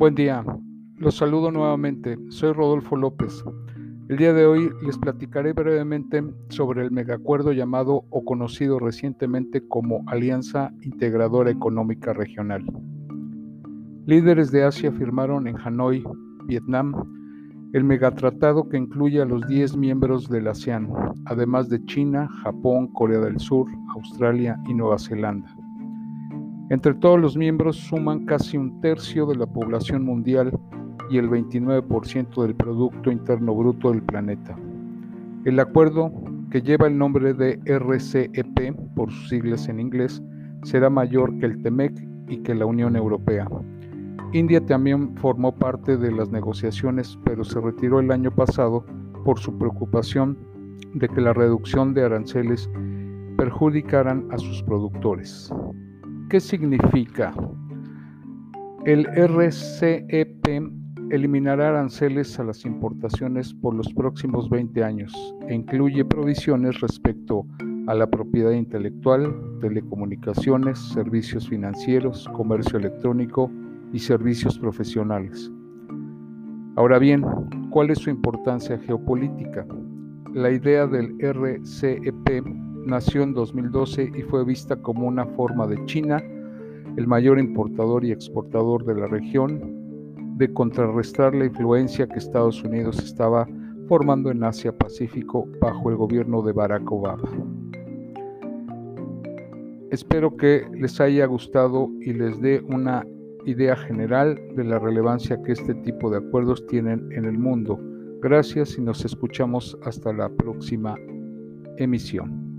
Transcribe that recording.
Buen día, los saludo nuevamente, soy Rodolfo López. El día de hoy les platicaré brevemente sobre el megacuerdo llamado o conocido recientemente como Alianza Integradora Económica Regional. Líderes de Asia firmaron en Hanoi, Vietnam, el megatratado que incluye a los 10 miembros del ASEAN, además de China, Japón, Corea del Sur, Australia y Nueva Zelanda. Entre todos los miembros suman casi un tercio de la población mundial y el 29% del Producto Interno Bruto del planeta. El acuerdo, que lleva el nombre de RCEP por sus siglas en inglés, será mayor que el TEMEC y que la Unión Europea. India también formó parte de las negociaciones, pero se retiró el año pasado por su preocupación de que la reducción de aranceles perjudicaran a sus productores. ¿Qué significa? El RCEP eliminará aranceles a las importaciones por los próximos 20 años e incluye provisiones respecto a la propiedad intelectual, telecomunicaciones, servicios financieros, comercio electrónico, y servicios profesionales. Ahora bien, ¿cuál es su importancia geopolítica? La idea del RCEP nació en 2012 y fue vista como una forma de China, el mayor importador y exportador de la región, de contrarrestar la influencia que Estados Unidos estaba formando en Asia-Pacífico bajo el gobierno de Barack Obama. Espero que les haya gustado y les dé una idea general de la relevancia que este tipo de acuerdos tienen en el mundo. Gracias y nos escuchamos hasta la próxima emisión.